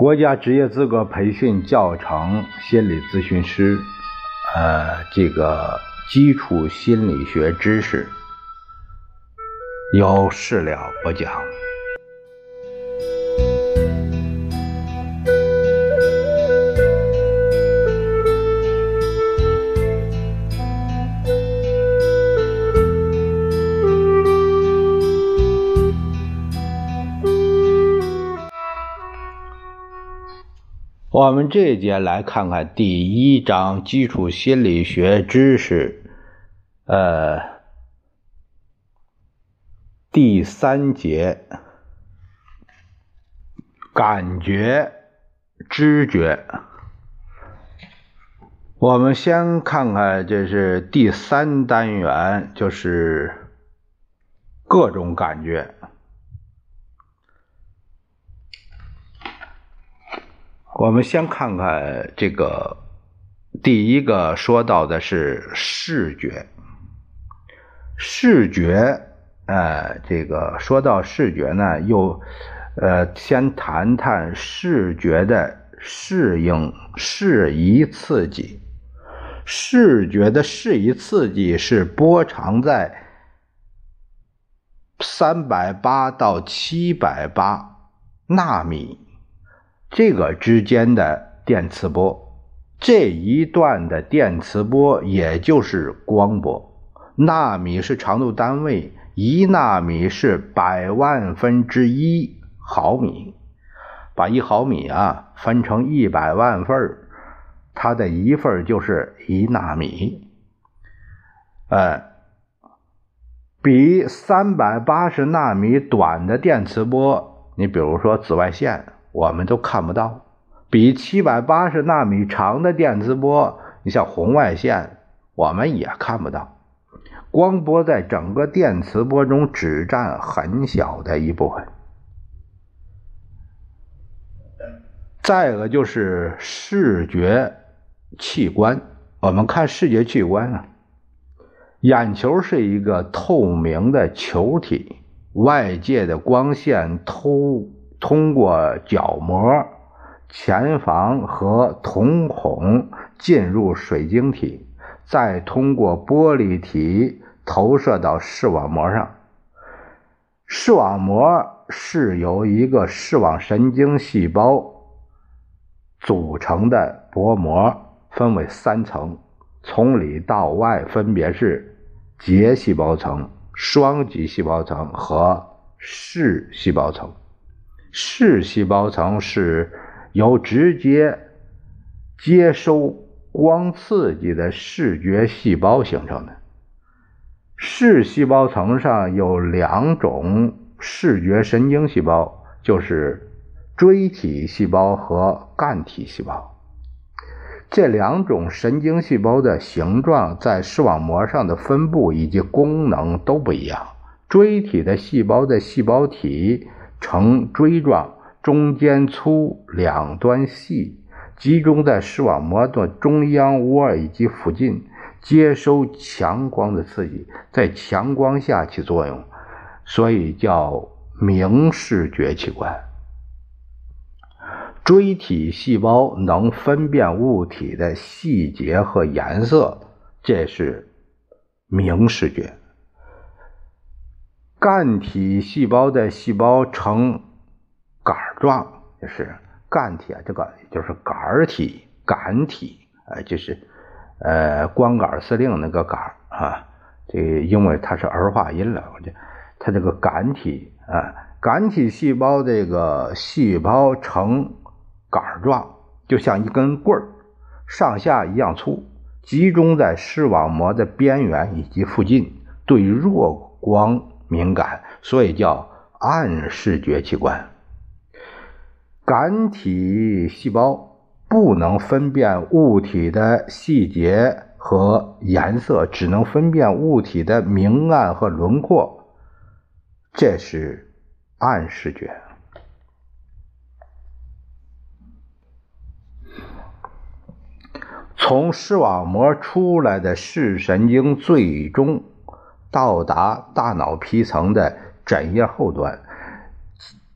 国家职业资格培训教程心理咨询师，呃，这个基础心理学知识有事了不讲。我们这一节来看看第一章基础心理学知识，呃，第三节感觉、知觉。我们先看看，这是第三单元，就是各种感觉。我们先看看这个，第一个说到的是视觉。视觉，呃，这个说到视觉呢，又，呃，先谈谈视觉的适应适宜刺激。视觉的适宜刺激是波长在三百八到七百八纳米。这个之间的电磁波，这一段的电磁波也就是光波。纳米是长度单位，一纳米是百万分之一毫米。把一毫米啊分成一百万份它的一份就是一纳米。呃，比三百八十纳米短的电磁波，你比如说紫外线。我们都看不到，比七百八十纳米长的电磁波，你像红外线，我们也看不到。光波在整个电磁波中只占很小的一部分。再一个就是视觉器官，我们看视觉器官啊，眼球是一个透明的球体，外界的光线透。通过角膜、前房和瞳孔进入水晶体，再通过玻璃体投射到视网膜上。视网膜是由一个视网神经细胞组成的薄膜，分为三层，从里到外分别是结细胞层、双极细胞层和视细胞层。视细胞层是由直接接收光刺激的视觉细胞形成的。视细胞层上有两种视觉神经细胞，就是锥体细胞和干体细胞。这两种神经细胞的形状、在视网膜上的分布以及功能都不一样。锥体的细胞的细胞体。呈锥状，中间粗，两端细，集中在视网膜的中央窝以及附近，接收强光的刺激，在强光下起作用，所以叫明视觉器官。锥体细胞能分辨物体的细节和颜色，这是明视觉。干体细胞的细胞呈杆状，就是干体啊，这个就是杆体、杆体，呃，就是呃，光杆司令那个杆啊，这因为它是儿化音了，我就它这个杆体啊，杆体细胞这个细胞呈杆状，就像一根棍儿，上下一样粗，集中在视网膜的边缘以及附近，对弱光。敏感，所以叫暗视觉器官。感体细胞不能分辨物体的细节和颜色，只能分辨物体的明暗和轮廓，这是暗视觉。从视网膜出来的视神经最终。到达大脑皮层的枕叶后端，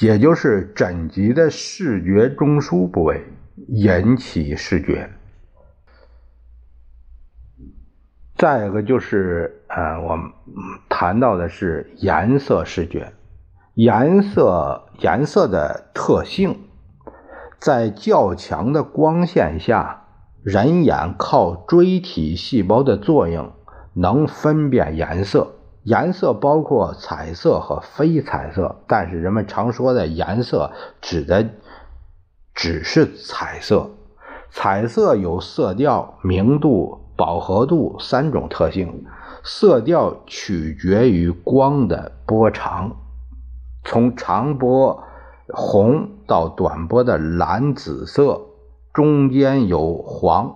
也就是枕棘的视觉中枢部位，引起视觉。再一个就是，呃，我们谈到的是颜色视觉，颜色颜色的特性，在较强的光线下，人眼靠锥体细胞的作用能分辨颜色。颜色包括彩色和非彩色，但是人们常说的颜色指的只是彩色。彩色有色调、明度。饱和度三种特性，色调取决于光的波长，从长波红到短波的蓝紫色，中间有黄、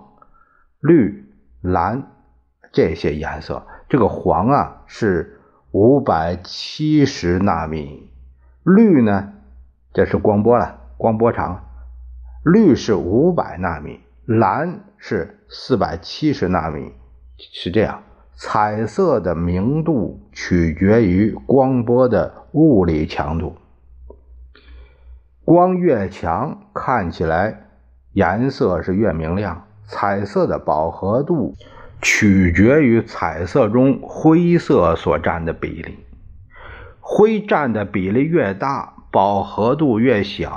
绿、蓝这些颜色。这个黄啊是五百七十纳米，绿呢这是光波了，光波长，绿是五百纳米。蓝是四百七十纳米，是这样。彩色的明度取决于光波的物理强度，光越强，看起来颜色是越明亮。彩色的饱和度取决于彩色中灰色所占的比例，灰占的比例越大，饱和度越小；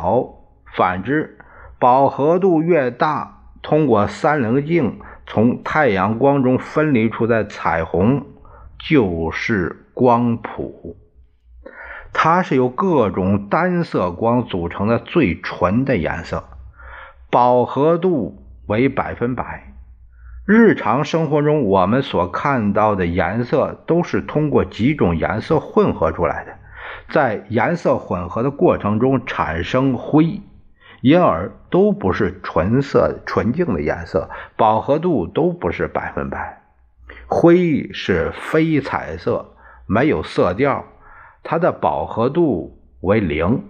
反之，饱和度越大。通过三棱镜从太阳光中分离出的彩虹就是光谱，它是由各种单色光组成的最纯的颜色，饱和度为百分百。日常生活中我们所看到的颜色都是通过几种颜色混合出来的，在颜色混合的过程中产生灰。因而都不是纯色、纯净的颜色，饱和度都不是百分百。灰是非彩色，没有色调，它的饱和度为零。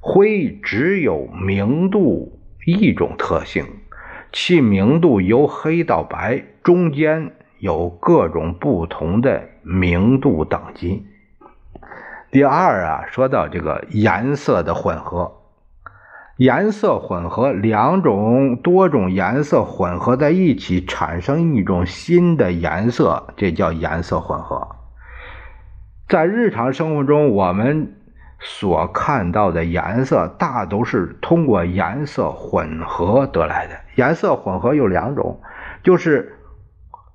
灰只有明度一种特性，其明度由黑到白，中间有各种不同的明度等级。第二啊，说到这个颜色的混合。颜色混合，两种多种颜色混合在一起，产生一种新的颜色，这叫颜色混合。在日常生活中，我们所看到的颜色大都是通过颜色混合得来的。颜色混合有两种，就是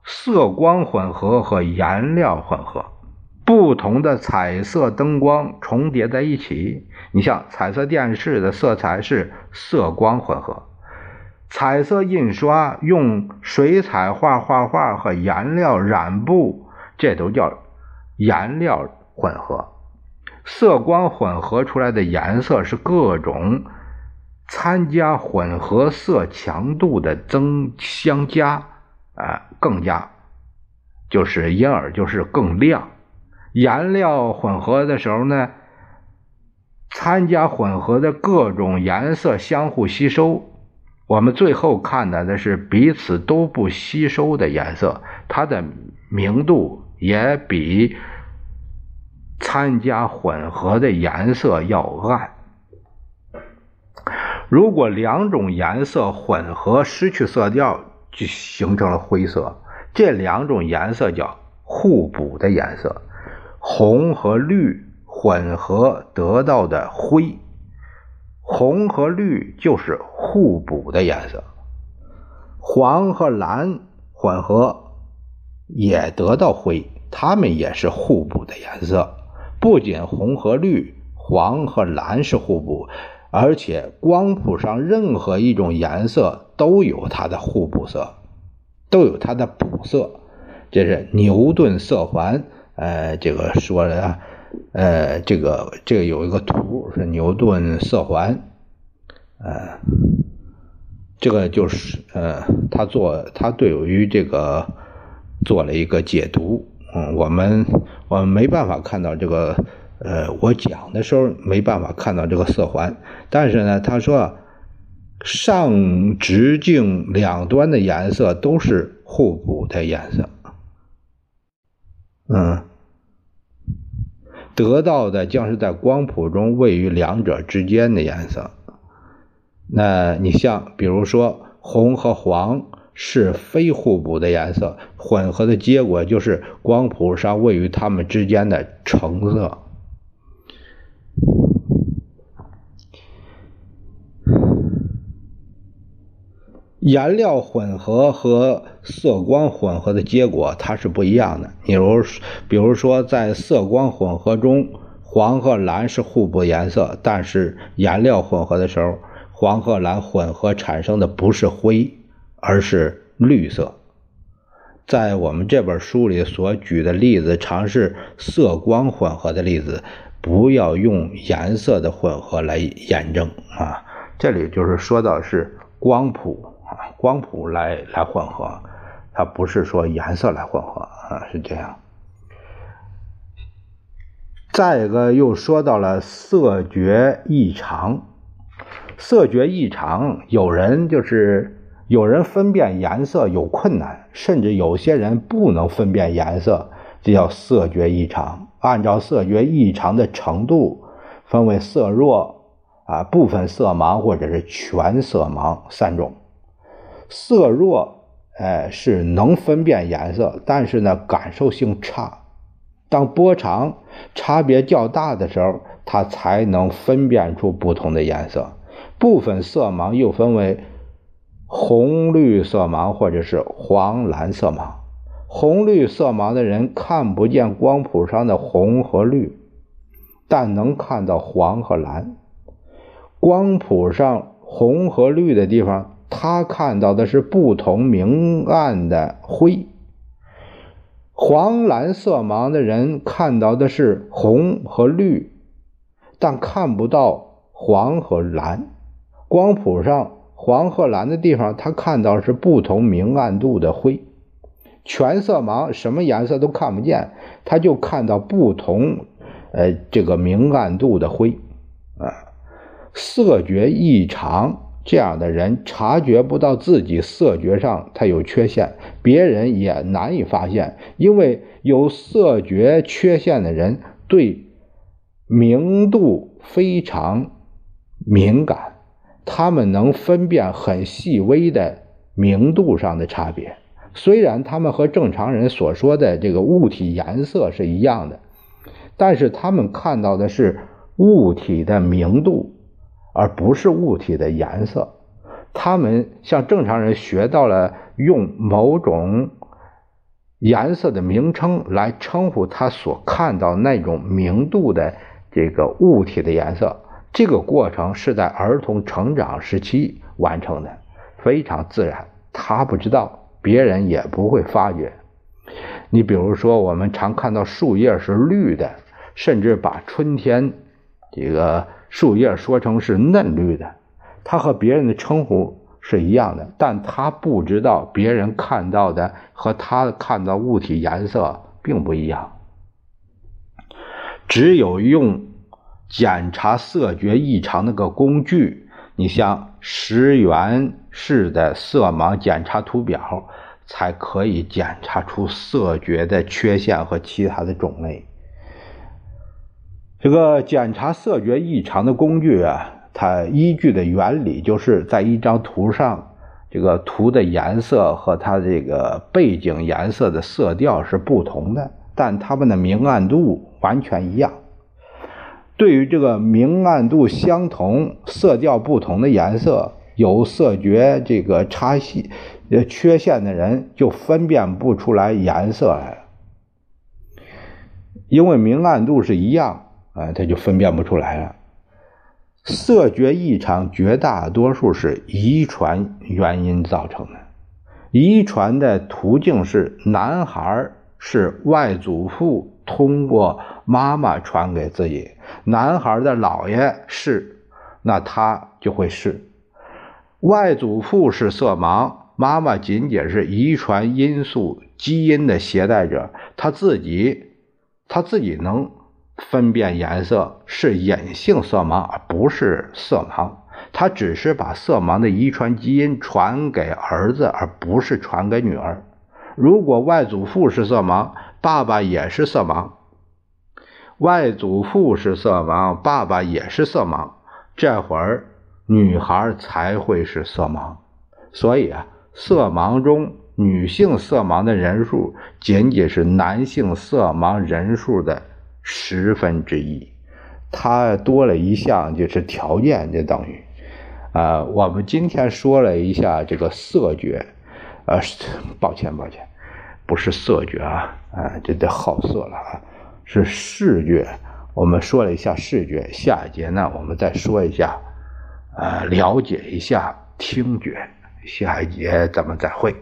色光混合和颜料混合。不同的彩色灯光重叠在一起，你像彩色电视的色彩是色光混合，彩色印刷用水彩画画画和颜料染布，这都叫颜料混合。色光混合出来的颜色是各种参加混合色强度的增相加，啊，更加就是因而就是更亮。颜料混合的时候呢，参加混合的各种颜色相互吸收，我们最后看到的是彼此都不吸收的颜色，它的明度也比参加混合的颜色要暗。如果两种颜色混合失去色调，就形成了灰色。这两种颜色叫互补的颜色。红和绿混合得到的灰，红和绿就是互补的颜色。黄和蓝混合也得到灰，它们也是互补的颜色。不仅红和绿、黄和蓝是互补，而且光谱上任何一种颜色都有它的互补色，都有它的补色。这是牛顿色环。呃，这个说的，呃，这个这个有一个图是牛顿色环，呃，这个就是呃，他做他对于这个做了一个解读，嗯，我们我们没办法看到这个，呃，我讲的时候没办法看到这个色环，但是呢，他说上直径两端的颜色都是互补的颜色。嗯，得到的将是在光谱中位于两者之间的颜色。那你像，比如说红和黄是非互补的颜色，混合的结果就是光谱上位于它们之间的橙色。颜料混合和色光混合的结果，它是不一样的。比如，比如说，在色光混合中，黄和蓝是互补颜色，但是颜料混合的时候，黄和蓝混合产生的不是灰，而是绿色。在我们这本书里所举的例子，尝试色光混合的例子，不要用颜色的混合来验证啊。这里就是说到是光谱啊。光谱来来混合，它不是说颜色来混合啊，是这样。再一个又说到了色觉异常，色觉异常，有人就是有人分辨颜色有困难，甚至有些人不能分辨颜色，这叫色觉异常。按照色觉异常的程度，分为色弱啊、部分色盲或者是全色盲三种。色弱，哎，是能分辨颜色，但是呢，感受性差。当波长差别较大的时候，它才能分辨出不同的颜色。部分色盲又分为红绿色盲或者是黄蓝色盲。红绿色盲的人看不见光谱上的红和绿，但能看到黄和蓝。光谱上红和绿的地方。他看到的是不同明暗的灰，黄蓝色盲的人看到的是红和绿，但看不到黄和蓝。光谱上黄褐蓝的地方，他看到是不同明暗度的灰。全色盲什么颜色都看不见，他就看到不同呃这个明暗度的灰啊，色觉异常。这样的人察觉不到自己色觉上他有缺陷，别人也难以发现，因为有色觉缺陷的人对明度非常敏感，他们能分辨很细微的明度上的差别。虽然他们和正常人所说的这个物体颜色是一样的，但是他们看到的是物体的明度。而不是物体的颜色，他们向正常人学到了用某种颜色的名称来称呼他所看到那种明度的这个物体的颜色。这个过程是在儿童成长时期完成的，非常自然。他不知道，别人也不会发觉。你比如说，我们常看到树叶是绿的，甚至把春天这个。树叶说成是嫩绿的，他和别人的称呼是一样的，但他不知道别人看到的和他看到物体颜色并不一样。只有用检查色觉异常那个工具，你像十元式的色盲检查图表，才可以检查出色觉的缺陷和其他的种类。这个检查色觉异常的工具啊，它依据的原理就是在一张图上，这个图的颜色和它这个背景颜色的色调是不同的，但它们的明暗度完全一样。对于这个明暗度相同、色调不同的颜色，有色觉这个差系呃缺陷的人就分辨不出来颜色来了，因为明暗度是一样。啊，他就分辨不出来了。色觉异常绝大多数是遗传原因造成的。遗传的途径是男孩是外祖父通过妈妈传给自己，男孩的姥爷是，那他就会是。外祖父是色盲，妈妈仅仅是遗传因素基因的携带者，他自己，他自己能。分辨颜色是隐性色盲，而不是色盲。他只是把色盲的遗传基因传给儿子，而不是传给女儿。如果外祖父是色盲，爸爸也是色盲，外祖父是色盲，爸爸也是色盲，这会儿女孩才会是色盲。所以啊，色盲中女性色盲的人数仅仅是男性色盲人数的十分之一。它多了一项就是条件，就等于，啊，我们今天说了一下这个色觉，呃，抱歉抱歉，不是色觉啊，啊，这得好色了啊，是视觉。我们说了一下视觉，下一节呢，我们再说一下，呃，了解一下听觉。下一节咱们再会。